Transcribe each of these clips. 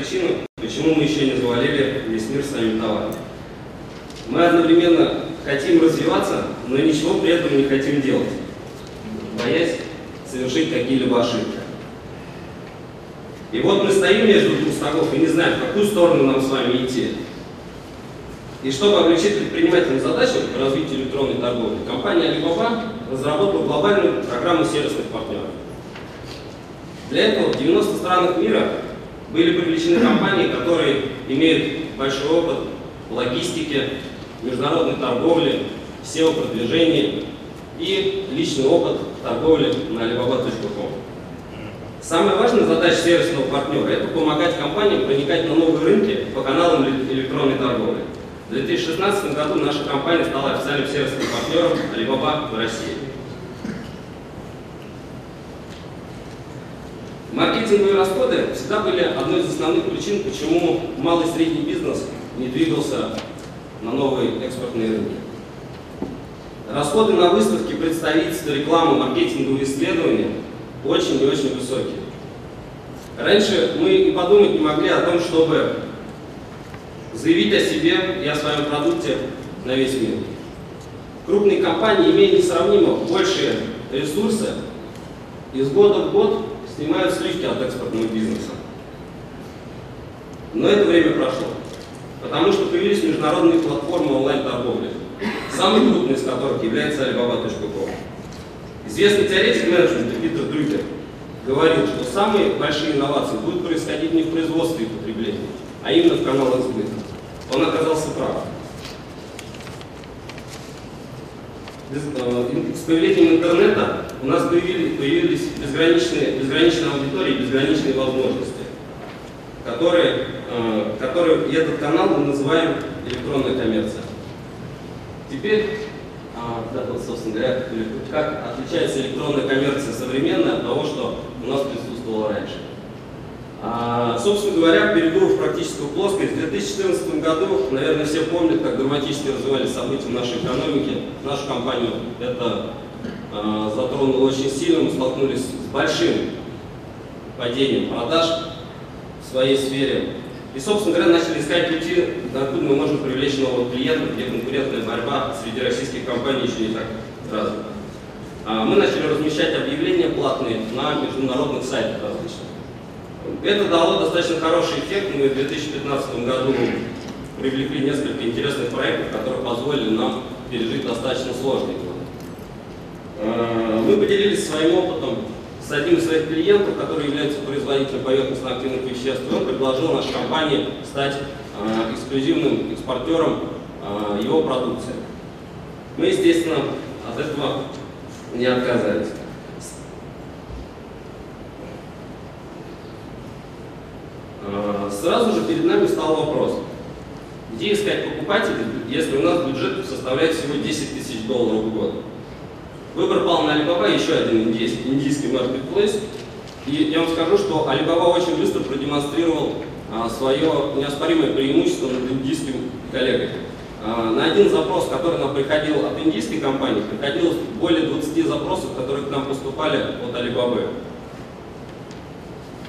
причину, почему мы еще не завалили весь мир своими товарами. Мы одновременно хотим развиваться, но ничего при этом не хотим делать, боясь совершить какие-либо ошибки. И вот мы стоим между двух стогов и не знаем, в какую сторону нам с вами идти. И чтобы облегчить предпринимательным задачу по развитию электронной торговли, компания Alibaba разработала глобальную программу сервисных партнеров. Для этого в 90 странах мира были привлечены компании, которые имеют большой опыт в логистике, международной торговле, SEO-продвижении и личный опыт торговли на alibaba.com. Самая важная задача сервисного партнера – это помогать компаниям проникать на новые рынки по каналам электронной торговли. В 2016 году наша компания стала официальным сервисным партнером Alibaba в России. Маркетинговые расходы всегда были одной из основных причин, почему малый и средний бизнес не двигался на новые экспортные рынки. Расходы на выставки, представительства, рекламу, маркетинговые исследования очень и очень высокие. Раньше мы и подумать не могли о том, чтобы заявить о себе и о своем продукте на весь мир. Крупные компании, имея несравнимо большие ресурсы, из года в год снимают сливки от экспортного бизнеса. Но это время прошло, потому что появились международные платформы онлайн-торговли, самый крупный из которых является Alibaba.com. Известный теоретик менеджмента Питер Дрюгер говорил, что самые большие инновации будут происходить не в производстве и потреблении, а именно в каналах сбыта. Он оказался прав. Э, с появлением интернета у нас появились, появились безграничные, безграничные аудитории, безграничные возможности, которые, э, которые этот канал мы называем электронная коммерция. Теперь, а, да, собственно говоря, как отличается электронная коммерция современная от того, что у нас присутствовало раньше. А, собственно говоря, перейду в практическую плоскость. В 2014 году, наверное, все помнят, как драматически развивались события в нашей экономике. Нашу компанию это а, затронуло очень сильно. Мы столкнулись с большим падением продаж в своей сфере. И, собственно говоря, начали искать пути, откуда мы можем привлечь нового клиента, где конкурентная борьба среди российских компаний еще не так развита. А, мы начали размещать объявления платные на международных сайтах различных. Это дало достаточно хороший эффект. Мы в 2015 году привлекли несколько интересных проектов, которые позволили нам пережить достаточно сложный год. Э, мы поделились своим опытом с одним из своих клиентов, который является производителем поверхностно-активных веществ. Он предложил нашей компании стать э, эксклюзивным экспортером э, его продукции. Мы, естественно, от этого не отказались. Сразу же перед нами стал вопрос, где искать покупателей, если у нас бюджет составляет всего 10 тысяч долларов в год. Выбор пал на Alibaba, еще один индийский, индийский marketplace. И я вам скажу, что Alibaba очень быстро продемонстрировал а, свое неоспоримое преимущество над индийским коллегой. А, на один запрос, который нам приходил от индийской компании, приходилось более 20 запросов, которые к нам поступали от Alibaba.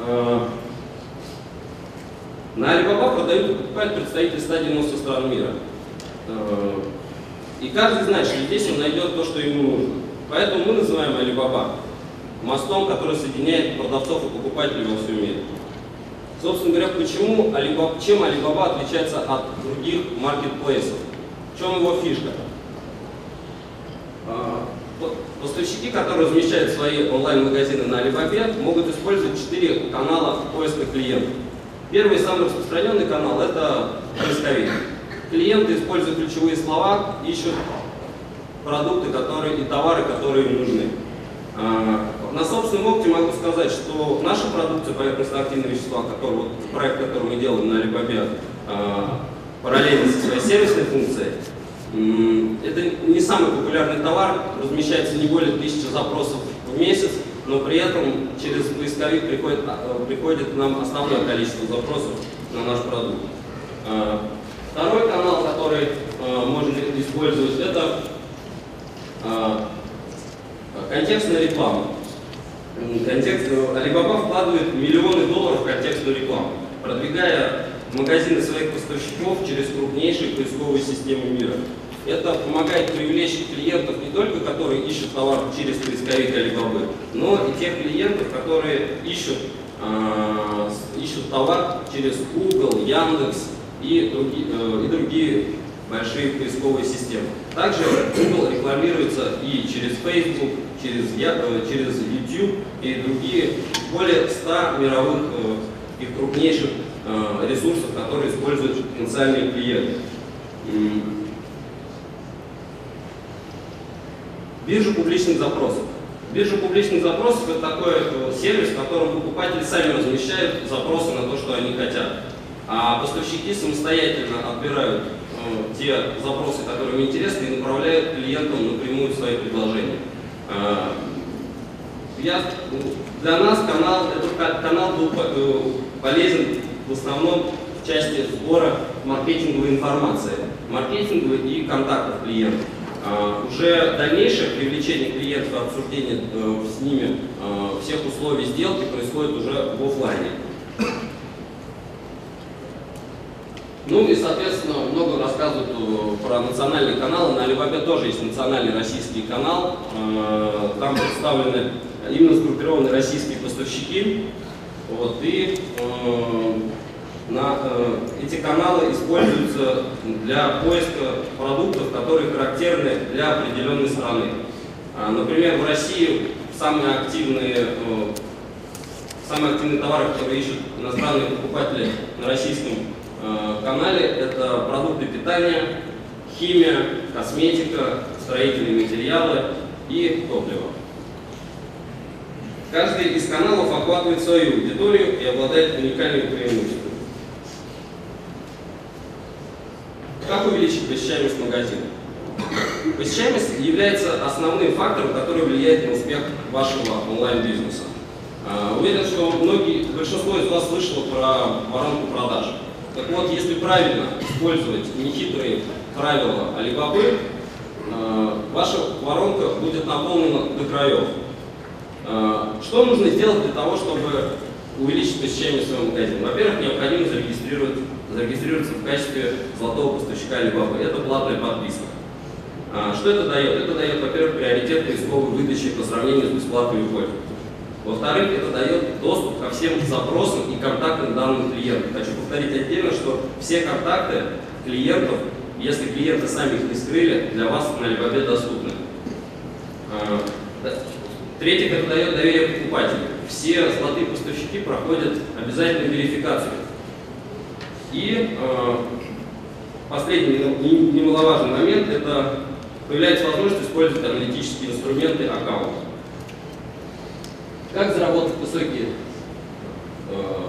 А, на Alibaba продают и покупают представители 190 стран мира. Э, и каждый знает, что здесь он найдет то, что ему нужно. Поэтому мы называем Alibaba мостом, который соединяет продавцов и покупателей во всем мире. Собственно говоря, почему Alibaba, чем Alibaba отличается от других маркетплейсов? В чем его фишка? Э, поставщики, которые размещают свои онлайн-магазины на Alibaba, могут использовать четыре канала поиска клиентов. Первый самый распространенный канал – это поисковик. Клиенты, используя ключевые слова, ищут продукты которые, и товары, которые им нужны. А, на собственном опыте могу сказать, что наша продукция поверхностно-активные вещества, который, вот, проект, который мы делаем на Alibaba, а, параллельно со своей сервисной функцией, это не самый популярный товар, размещается не более тысячи запросов в месяц, но при этом через поисковик приходит, э, приходит нам основное количество запросов на наш продукт. Второй канал, который можно использовать, это контекстная реклама. Контекст, Alibaba вкладывает миллионы долларов в контекстную рекламу. продвигая магазины своих поставщиков через крупнейшие поисковые системы мира. Это помогает привлечь клиентов не только, которые ищут товар через поисковик Alibaba, но и тех клиентов, которые ищут, э, ищут товар через Google, Яндекс и другие, э, и другие большие поисковые системы. Также Google рекламируется и через Facebook, через, э, через YouTube и другие более 100 мировых э, и крупнейших э, ресурсов, которые используют потенциальные клиенты. Биржа публичных запросов. Биржа публичных запросов – это такой сервис, в котором покупатели сами размещают запросы на то, что они хотят. А поставщики самостоятельно отбирают те запросы, которые им интересны, и направляют клиентам напрямую свои предложения. Э, я, для нас канал, этот канал был э, полезен в основном в части сбора маркетинговой информации, маркетинговой и контактов клиентов. Уже дальнейшее привлечение клиентов, обсуждение э, с ними э, всех условий сделки происходит уже в офлайне. Ну и, соответственно, много рассказывают э, про национальные каналы. На Alibaba тоже есть национальный российский канал. Там представлены именно сгруппированы российские поставщики. Вот, и на, э, эти каналы используются для поиска продуктов, которые характерны для определенной страны. А, например, в России самые активные, э, самые активные товары, которые ищут иностранные покупатели на российском э, канале, это продукты питания, химия, косметика, строительные материалы и топливо. Каждый из каналов охватывает свою аудиторию и обладает уникальными преимуществами. Как увеличить посещаемость магазина? Посещаемость является основным фактором, который влияет на успех вашего онлайн-бизнеса. А, уверен, что многие, большинство из вас слышало про воронку продаж. Так вот, если правильно использовать нехитрые правила Alibaba, а, ваша воронка будет наполнена до краев. А, что нужно сделать для того, чтобы увеличить посещаемость своего магазина? Во-первых, необходимо зарегистрировать зарегистрироваться в качестве золотого поставщика Alibaba. Это платная подписка. А, что это дает? Это дает, во-первых, приоритет поисковой выдачи по сравнению с бесплатными пользователями. Во-вторых, это дает доступ ко всем запросам и контактным данным клиентов. Хочу повторить отдельно, что все контакты клиентов, если клиенты сами их не скрыли, для вас на Alibaba доступны. А, в-третьих, это дает доверие покупателю. Все золотые поставщики проходят обязательную верификацию и э, последний немаловажный момент – это появляется возможность использовать аналитические инструменты аккаунта. Как заработать высокие? Э,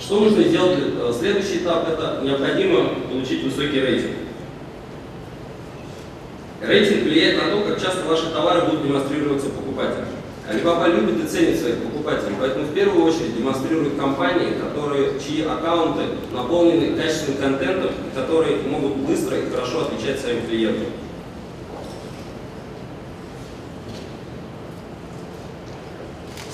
что нужно сделать? Э, следующий этап – это необходимо получить высокий рейтинг. Рейтинг влияет на то, как часто ваши товары будут демонстрироваться покупателям. Alibaba любит и ценит своих покупателей, поэтому в первую очередь демонстрирует компании, которые, чьи аккаунты наполнены качественным контентом, которые могут быстро и хорошо отвечать своим клиентам.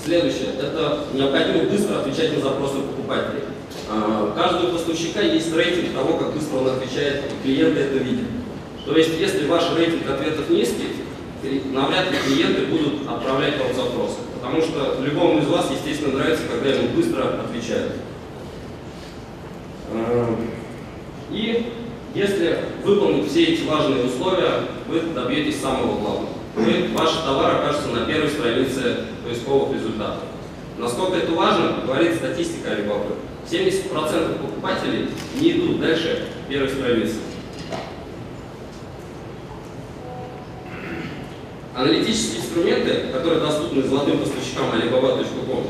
Следующее. Это необходимо быстро отвечать на запросы покупателей. А, у каждого поставщика есть рейтинг того, как быстро он отвечает, и клиенты это видят. То есть, если ваш рейтинг ответов низкий, навряд ли клиенты будут отправлять вам запросы. Потому что любому из вас, естественно, нравится, когда ему быстро отвечают. Эм, и если выполнить все эти важные условия, вы добьетесь самого главного. Вы, ваш товар окажется на первой странице поисковых результатов. Насколько это важно, говорит статистика Alibaba. 70% покупателей не идут дальше первой страницы. Аналитические инструменты, которые доступны золотым поставщикам alibaba.com,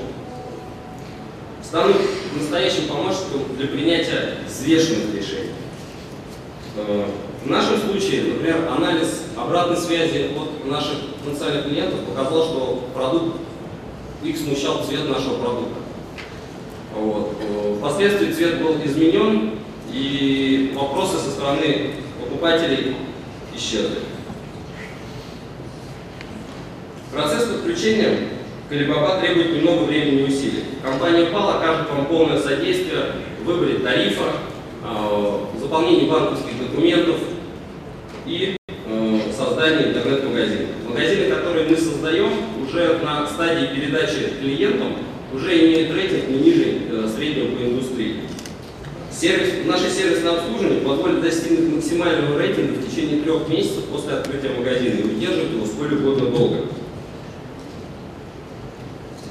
станут настоящим помощником для принятия взвешенных решений. В нашем случае, например, анализ обратной связи от наших потенциальных клиентов показал, что продукт, их смущал цвет нашего продукта. Вот. Впоследствии цвет был изменен, и вопросы со стороны покупателей исчезли. Процесс подключения Alibaba требует немного времени и усилий. Компания PAL окажет вам полное содействие в выборе тарифа, э, заполнении банковских документов и э, создании интернет-магазина. Магазины, которые мы создаем, уже на стадии передачи клиентам, уже имеют рейтинг не ниже э, среднего по индустрии. Сервис, наше сервисное обслуживание позволит достигнуть максимального рейтинга в течение трех месяцев после открытия магазина и удерживать его сколь угодно долго.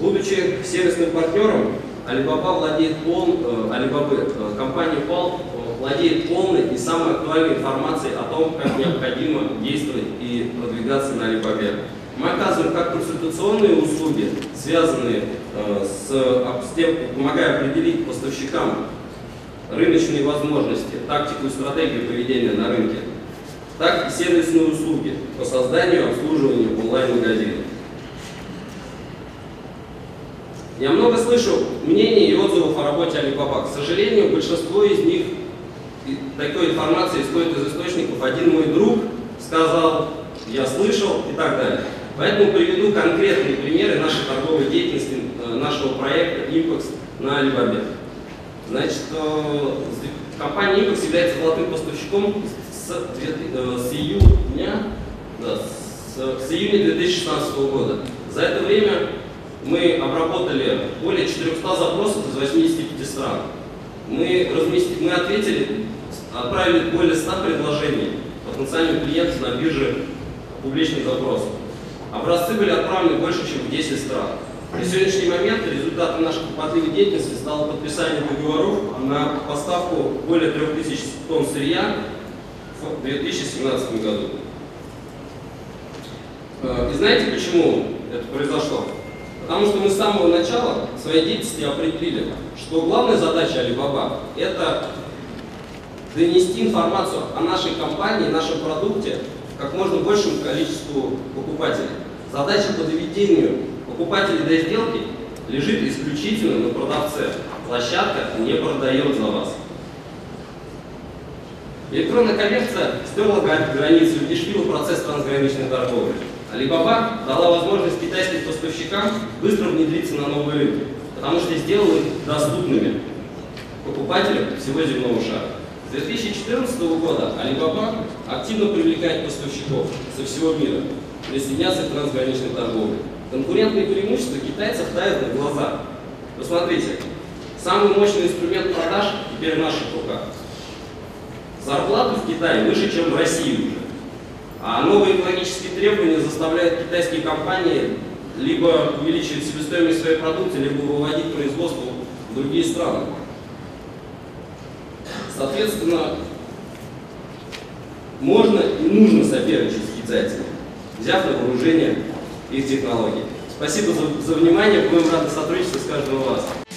Будучи сервисным партнером, Alibaba владеет пол, э, Alibaba, э, компания PAL э, владеет полной и самой актуальной информацией о том, как необходимо действовать и продвигаться на Alibaba. Мы оказываем как консультационные услуги, связанные с, с тем, помогая определить поставщикам рыночные возможности, тактику и стратегию поведения на рынке, так и сервисные услуги по созданию и обслуживанию онлайн-магазинов. Я много слышу мнений и отзывов о работе Alibaba. К сожалению, большинство из них, такой информации исходит из источников. Один мой друг сказал, я слышал и так далее. Поэтому приведу конкретные примеры нашей торговой деятельности, э, нашего проекта Impex на Alibaba. Значит, э, компания Impex является золотым поставщиком с, э, с июня, да, с, с июня 2016 года. За это время мы обработали более 400 запросов из 85 стран. Мы, разместили, мы ответили, отправили более 100 предложений потенциальным клиентам на бирже публичных запросов. Образцы были отправлены больше, чем в 10 стран. На сегодняшний момент результатом нашей кропотливой деятельности стало подписание договоров на поставку более 3000 тонн сырья в 2017 году. Э, и знаете, почему это произошло? Потому что мы с самого начала своей деятельности определили, что главная задача Alibaba – это донести информацию о нашей компании, нашем продукте как можно большему количеству покупателей. Задача по доведению покупателей до сделки лежит исключительно на продавце. Площадка не продает за вас. Электронная коммерция стерла границу и лишила процесс трансграничной торговли. Alibaba дала возможность китайским поставщикам быстро внедриться на новые рынки, потому что сделала их доступными покупателям всего земного шара. С 2014 года Alibaba активно привлекает поставщиков со всего мира присоединяться к трансграничной торговле. Конкурентные преимущества китайцев тают на глаза. Посмотрите, самый мощный инструмент продаж теперь в наших руках. Зарплаты в Китае выше, чем в России. А новые экологические требования заставляют китайские компании либо увеличивать себестоимость своей продукции, либо выводить производство в другие страны. Соответственно, можно и нужно соперничать с китайцами, взяв на вооружение их технологии. Спасибо за, за внимание, будем рады сотрудничеству с каждым из вас.